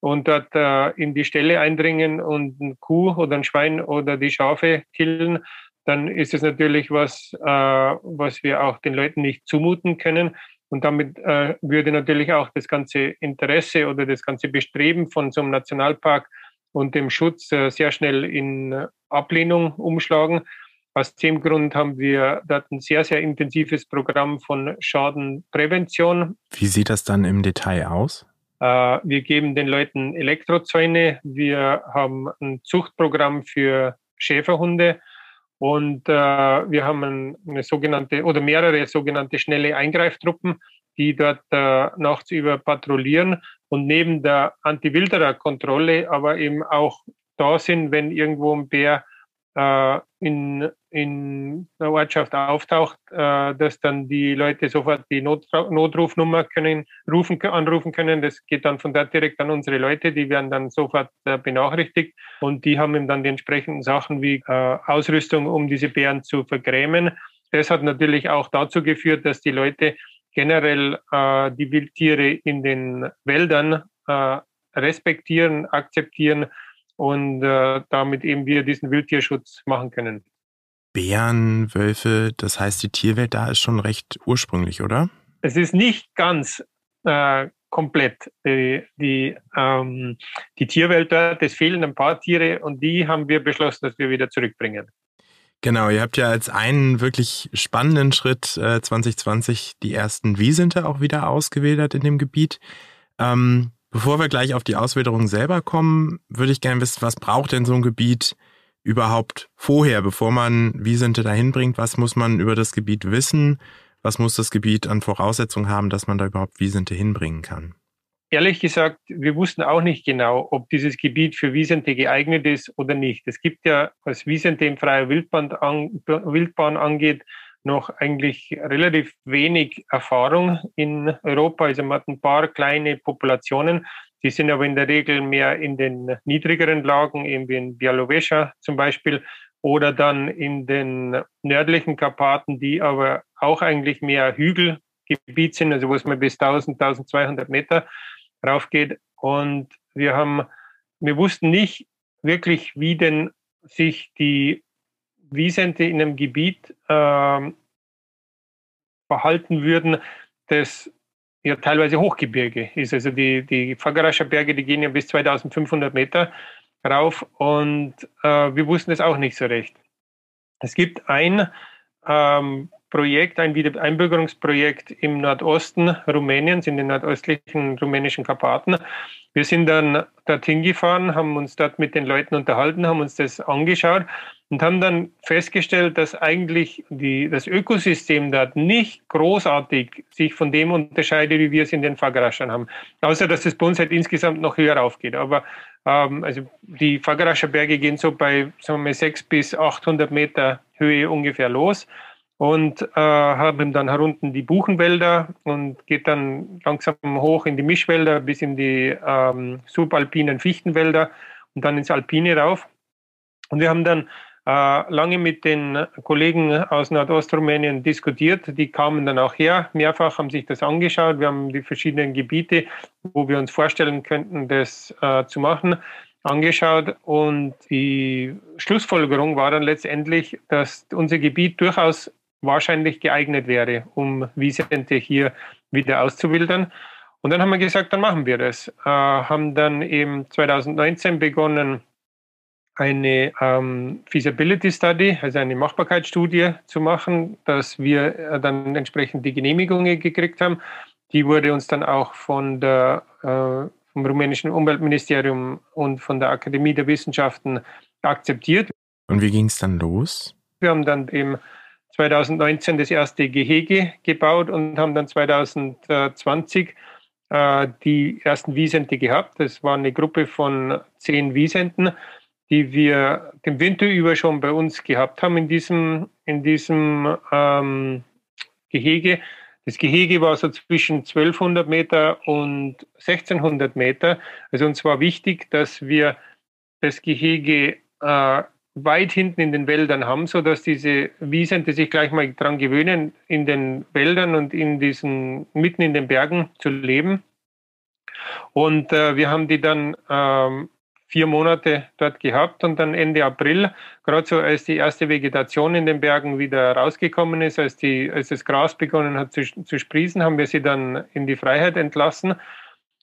Speaker 4: und dort äh, in die Ställe eindringen und ein Kuh oder ein Schwein oder die Schafe killen, dann ist es natürlich was, äh, was wir auch den Leuten nicht zumuten können. Und damit äh, würde natürlich auch das ganze Interesse oder das ganze Bestreben von so einem Nationalpark und dem Schutz äh, sehr schnell in Ablehnung umschlagen. Aus dem Grund haben wir dort ein sehr, sehr intensives Programm von Schadenprävention.
Speaker 1: Wie sieht das dann im Detail aus?
Speaker 4: Äh, wir geben den Leuten Elektrozäune. Wir haben ein Zuchtprogramm für Schäferhunde. Und äh, wir haben eine sogenannte oder mehrere sogenannte schnelle Eingreiftruppen, die dort äh, nachts über patrouillieren und neben der Anti-Wilderer-Kontrolle aber eben auch da sind, wenn irgendwo ein Bär äh, in, in der Ortschaft auftaucht, äh, dass dann die Leute sofort die Not, Notrufnummer können, rufen, anrufen können. Das geht dann von dort direkt an unsere Leute, die werden dann sofort äh, benachrichtigt und die haben dann die entsprechenden Sachen wie äh, Ausrüstung, um diese Bären zu vergrämen. Das hat natürlich auch dazu geführt, dass die Leute generell äh, die Wildtiere in den Wäldern äh, respektieren, akzeptieren und äh, damit eben wir diesen Wildtierschutz machen können.
Speaker 1: Bären, Wölfe, das heißt, die Tierwelt da ist schon recht ursprünglich, oder?
Speaker 4: Es ist nicht ganz äh, komplett die, die, ähm, die Tierwelt dort. Es fehlen ein paar Tiere und die haben wir beschlossen, dass wir wieder zurückbringen.
Speaker 1: Genau, ihr habt ja als einen wirklich spannenden Schritt äh, 2020 die ersten Wiesente auch wieder ausgewildert in dem Gebiet. Ähm, bevor wir gleich auf die Auswilderung selber kommen, würde ich gerne wissen, was braucht denn so ein Gebiet überhaupt vorher, bevor man Wiesente dahin bringt? Was muss man über das Gebiet wissen? Was muss das Gebiet an Voraussetzungen haben, dass man da überhaupt Wiesente hinbringen kann?
Speaker 4: Ehrlich gesagt, wir wussten auch nicht genau, ob dieses Gebiet für Wiesente geeignet ist oder nicht. Es gibt ja, was Wiesente im freien Wildbahn, an, Wildbahn angeht, noch eigentlich relativ wenig Erfahrung in Europa. Also man hat ein paar kleine Populationen, die sind aber in der Regel mehr in den niedrigeren Lagen, eben wie in Białowieża zum Beispiel, oder dann in den nördlichen Karpaten, die aber auch eigentlich mehr Hügelgebiet sind, also wo es mal bis 1000, 1200 Meter raufgeht. Und wir haben, wir wussten nicht wirklich, wie denn sich die Wiesente in einem Gebiet äh, verhalten würden, das ja teilweise Hochgebirge ist. Also die, die Fagarascher Berge, die gehen ja bis 2500 Meter rauf und äh, wir wussten es auch nicht so recht. Es gibt ein ähm, Projekt, ein Wiedereinbürgerungsprojekt im Nordosten Rumäniens, in den nordöstlichen rumänischen Karpaten. Wir sind dann dorthin gefahren, haben uns dort mit den Leuten unterhalten, haben uns das angeschaut und haben dann festgestellt, dass eigentlich die, das Ökosystem dort nicht großartig sich von dem unterscheidet, wie wir es in den Fagaraschern haben. Außer, dass es bei halt insgesamt noch höher aufgeht. Aber ähm, also die Fagarascher Berge gehen so bei sagen wir mal, 600 bis 800 Meter Höhe ungefähr los und äh, haben dann herunten die Buchenwälder und geht dann langsam hoch in die Mischwälder bis in die ähm, subalpinen Fichtenwälder und dann ins Alpine rauf. Und wir haben dann äh, lange mit den Kollegen aus Nordostrumänien diskutiert. Die kamen dann auch her, mehrfach haben sich das angeschaut. Wir haben die verschiedenen Gebiete, wo wir uns vorstellen könnten, das äh, zu machen, angeschaut. Und die Schlussfolgerung war dann letztendlich, dass unser Gebiet durchaus wahrscheinlich geeignet wäre, um Wiesente hier wieder auszuwildern. Und dann haben wir gesagt, dann machen wir das. Äh, haben dann eben 2019 begonnen, eine ähm, Feasibility Study, also eine Machbarkeitsstudie zu machen, dass wir äh, dann entsprechend die Genehmigungen gekriegt haben. Die wurde uns dann auch von der, äh, vom rumänischen Umweltministerium und von der Akademie der Wissenschaften akzeptiert.
Speaker 1: Und wie ging es dann los?
Speaker 4: Wir haben dann eben 2019 das erste Gehege gebaut und haben dann 2020 äh, die ersten Wiesente gehabt. Das war eine Gruppe von zehn Wiesenten, die wir den Winter über schon bei uns gehabt haben in diesem, in diesem ähm, Gehege. Das Gehege war so zwischen 1200 Meter und 1600 Meter. Also uns war wichtig, dass wir das Gehege äh, weit hinten in den Wäldern haben, so dass diese Wiesen, die sich gleich mal daran gewöhnen, in den Wäldern und in diesen mitten in den Bergen zu leben. Und äh, wir haben die dann ähm, vier Monate dort gehabt und dann Ende April, gerade so als die erste Vegetation in den Bergen wieder rausgekommen ist, als, die, als das Gras begonnen hat zu, zu sprießen, haben wir sie dann in die Freiheit entlassen.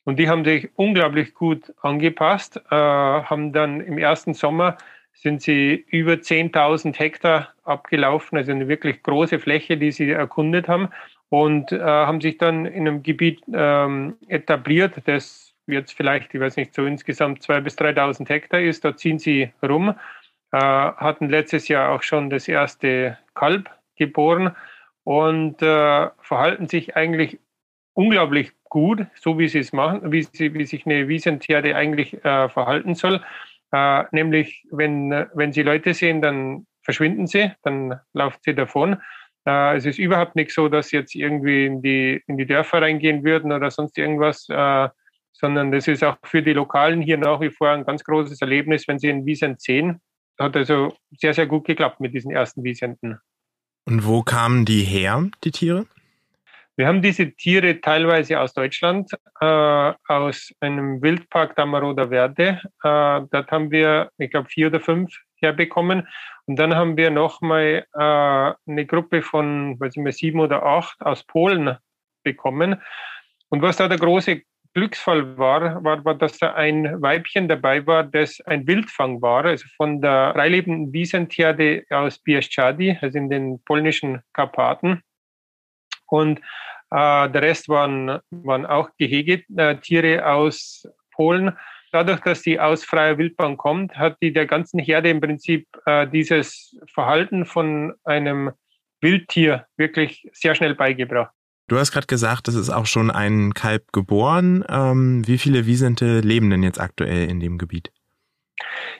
Speaker 4: Und die haben sich unglaublich gut angepasst, äh, haben dann im ersten Sommer sind sie über 10.000 Hektar abgelaufen, also eine wirklich große Fläche, die sie erkundet haben und äh, haben sich dann in einem Gebiet ähm, etabliert, das jetzt vielleicht, ich weiß nicht, so insgesamt 2.000 bis 3.000 Hektar ist. Da ziehen sie rum, äh, hatten letztes Jahr auch schon das erste Kalb geboren und äh, verhalten sich eigentlich unglaublich gut, so wie sie es machen, wie, sie, wie sich eine Wiesentherde eigentlich äh, verhalten soll. Äh, nämlich, wenn, wenn sie Leute sehen, dann verschwinden sie, dann laufen sie davon. Äh, es ist überhaupt nicht so, dass sie jetzt irgendwie in die, in die Dörfer reingehen würden oder sonst irgendwas, äh, sondern das ist auch für die Lokalen hier nach wie vor ein ganz großes Erlebnis, wenn sie einen Wiesent sehen. Hat also sehr, sehr gut geklappt mit diesen ersten Wiesenten.
Speaker 1: Und wo kamen die her, die Tiere?
Speaker 4: Wir haben diese Tiere teilweise aus Deutschland, äh, aus einem Wildpark Damaroda Verde. Äh, dort haben wir, ich glaube, vier oder fünf herbekommen. Und dann haben wir nochmal äh, eine Gruppe von, weiß ich mal, sieben oder acht aus Polen bekommen. Und was da der große Glücksfall war, war, war, dass da ein Weibchen dabei war, das ein Wildfang war, also von der freilebenden Wiesentherde aus Bieszczady, also in den polnischen Karpaten. Und äh, der Rest waren, waren auch Gehegetiere aus Polen. Dadurch, dass die aus freier Wildbahn kommt, hat die der ganzen Herde im Prinzip äh, dieses Verhalten von einem Wildtier wirklich sehr schnell beigebracht.
Speaker 1: Du hast gerade gesagt, es ist auch schon ein Kalb geboren. Ähm, wie viele Wiesente leben denn jetzt aktuell in dem Gebiet?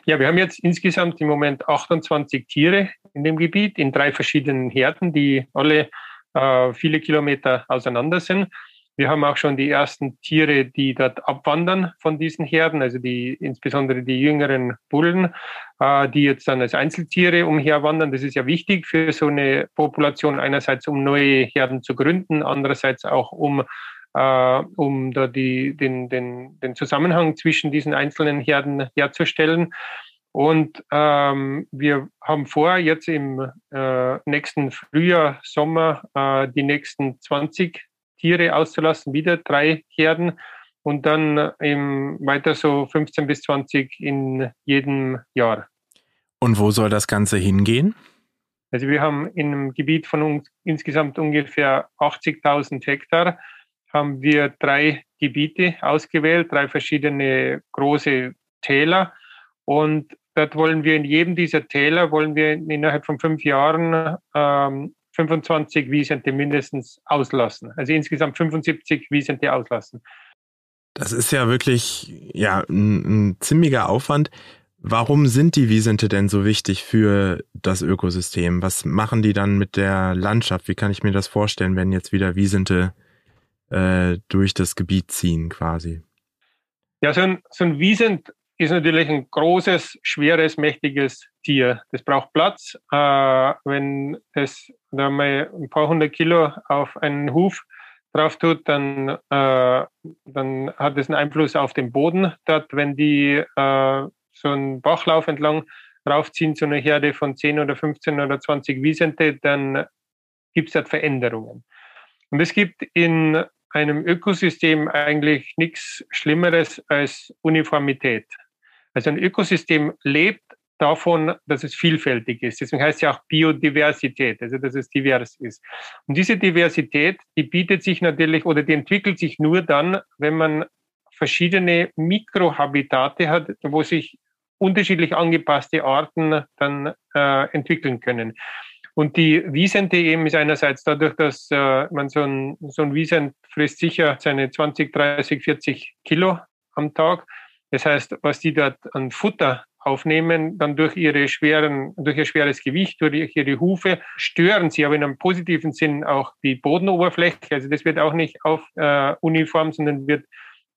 Speaker 4: Ja, wir haben jetzt insgesamt im Moment 28 Tiere in dem Gebiet in drei verschiedenen Herden, die alle äh, viele Kilometer auseinander sind. Wir haben auch schon die ersten Tiere, die dort abwandern von diesen Herden, also die, insbesondere die jüngeren Bullen, äh, die jetzt dann als Einzeltiere umherwandern. Das ist ja wichtig für so eine Population. Einerseits, um neue Herden zu gründen, andererseits auch, um, äh, um da die, den, den, den Zusammenhang zwischen diesen einzelnen Herden herzustellen. Und ähm, wir haben vor, jetzt im äh, nächsten Frühjahr, Sommer äh, die nächsten 20 Tiere auszulassen, wieder drei Herden und dann im, weiter so 15 bis 20 in jedem Jahr.
Speaker 1: Und wo soll das Ganze hingehen?
Speaker 4: Also wir haben in einem Gebiet von uns insgesamt ungefähr 80.000 Hektar haben wir drei Gebiete ausgewählt, drei verschiedene große Täler. Und Dort wollen wir in jedem dieser Täler, wollen wir innerhalb von fünf Jahren ähm, 25 Wiesente mindestens auslassen. Also insgesamt 75 Wiesente auslassen.
Speaker 1: Das ist ja wirklich ja, ein, ein ziemlicher Aufwand. Warum sind die Wiesente denn so wichtig für das Ökosystem? Was machen die dann mit der Landschaft? Wie kann ich mir das vorstellen, wenn jetzt wieder Wiesente äh, durch das Gebiet ziehen quasi?
Speaker 4: Ja, so ein, so ein Wiesent ist natürlich ein großes, schweres, mächtiges Tier. Das braucht Platz. Äh, wenn es da mal ein paar hundert Kilo auf einen Huf drauf tut, dann, äh, dann hat es einen Einfluss auf den Boden dort. Wenn die äh, so einen Bachlauf entlang raufziehen, so eine Herde von 10 oder 15 oder 20 Wiesente, dann gibt es dort Veränderungen. Und es gibt in einem Ökosystem eigentlich nichts Schlimmeres als Uniformität. Also ein Ökosystem lebt davon, dass es vielfältig ist. Deswegen heißt es ja auch Biodiversität, also dass es divers ist. Und diese Diversität, die bietet sich natürlich oder die entwickelt sich nur dann, wenn man verschiedene Mikrohabitate hat, wo sich unterschiedlich angepasste Arten dann äh, entwickeln können. Und die Wiesente eben ist einerseits dadurch, dass äh, man so ein, so ein Wiesent frisst sicher seine 20, 30, 40 Kilo am Tag. Das heißt, was die dort an Futter aufnehmen, dann durch ihre schweren, durch ihr schweres Gewicht, durch ihre Hufe, stören sie aber in einem positiven Sinn auch die Bodenoberfläche. Also das wird auch nicht auf äh, uniform, sondern wird,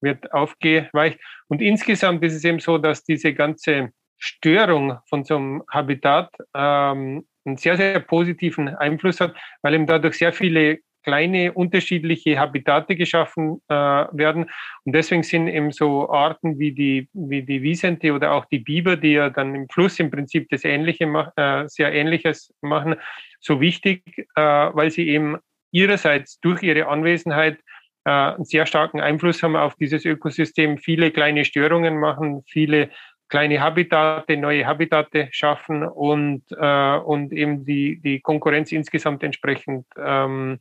Speaker 4: wird aufgeweicht. Und insgesamt ist es eben so, dass diese ganze Störung von so einem Habitat ähm, einen sehr, sehr positiven Einfluss hat, weil eben dadurch sehr viele kleine unterschiedliche Habitate geschaffen äh, werden. Und deswegen sind eben so Arten wie die, wie die Wiesente oder auch die Biber, die ja dann im Fluss im Prinzip das Ähnliche, äh, sehr Ähnliches machen, so wichtig, äh, weil sie eben ihrerseits durch ihre Anwesenheit äh, einen sehr starken Einfluss haben auf dieses Ökosystem, viele kleine Störungen machen, viele kleine Habitate, neue Habitate schaffen und, äh, und eben die, die Konkurrenz insgesamt entsprechend ähm,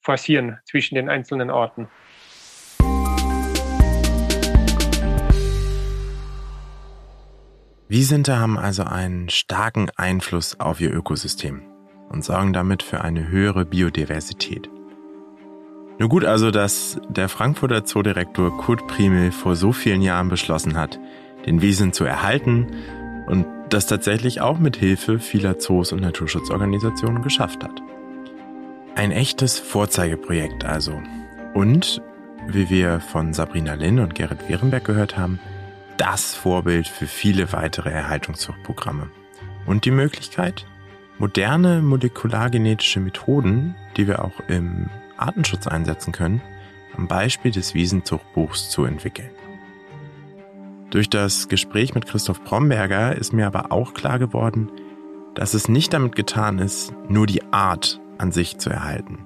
Speaker 4: forcieren zwischen den einzelnen Orten.
Speaker 1: Wiesente haben also einen starken Einfluss auf ihr Ökosystem und sorgen damit für eine höhere Biodiversität. Nur gut also, dass der Frankfurter Zoodirektor Kurt Primel vor so vielen Jahren beschlossen hat, den Wiesen zu erhalten und das tatsächlich auch mit Hilfe vieler Zoos und Naturschutzorganisationen geschafft hat. Ein echtes Vorzeigeprojekt also. Und, wie wir von Sabrina Linn und Gerrit Wehrenberg gehört haben, das Vorbild für viele weitere Erhaltungszuchtprogramme. Und die Möglichkeit, moderne molekulargenetische Methoden, die wir auch im Artenschutz einsetzen können, am Beispiel des Wiesenzuchtbuchs zu entwickeln. Durch das Gespräch mit Christoph Bromberger ist mir aber auch klar geworden, dass es nicht damit getan ist, nur die Art an sich zu erhalten.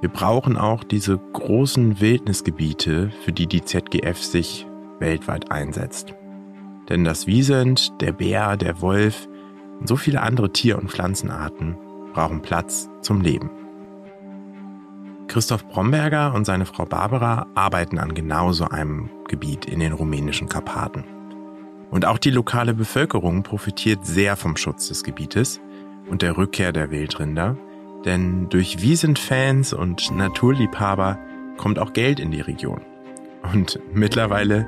Speaker 1: Wir brauchen auch diese großen Wildnisgebiete, für die die ZGF sich weltweit einsetzt. Denn das Wiesent, der Bär, der Wolf und so viele andere Tier- und Pflanzenarten brauchen Platz zum Leben. Christoph Bromberger und seine Frau Barbara arbeiten an genau so einem Gebiet in den rumänischen Karpaten. Und auch die lokale Bevölkerung profitiert sehr vom Schutz des Gebietes und der Rückkehr der Wildrinder, denn durch Wiesent-Fans und Naturliebhaber kommt auch Geld in die Region. Und mittlerweile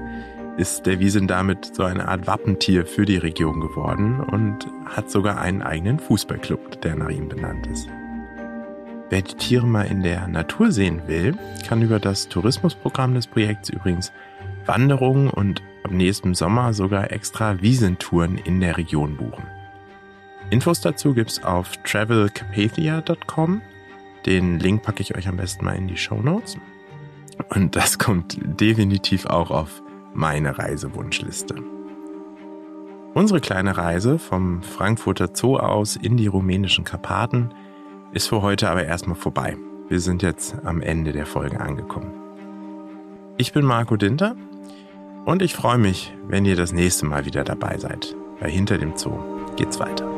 Speaker 1: ist der Wiesent damit so eine Art Wappentier für die Region geworden und hat sogar einen eigenen Fußballclub, der nach ihm benannt ist. Wer die Tiere mal in der Natur sehen will, kann über das Tourismusprogramm des Projekts übrigens Wanderungen und ab nächstem Sommer sogar extra Wiesentouren in der Region buchen. Infos dazu gibt's auf travelcarpathia.com. Den Link packe ich euch am besten mal in die Show Notes. Und das kommt definitiv auch auf meine Reisewunschliste. Unsere kleine Reise vom Frankfurter Zoo aus in die rumänischen Karpaten ist für heute aber erstmal vorbei. Wir sind jetzt am Ende der Folge angekommen. Ich bin Marco Dinter und ich freue mich, wenn ihr das nächste Mal wieder dabei seid. Weil hinter dem Zoo geht's weiter.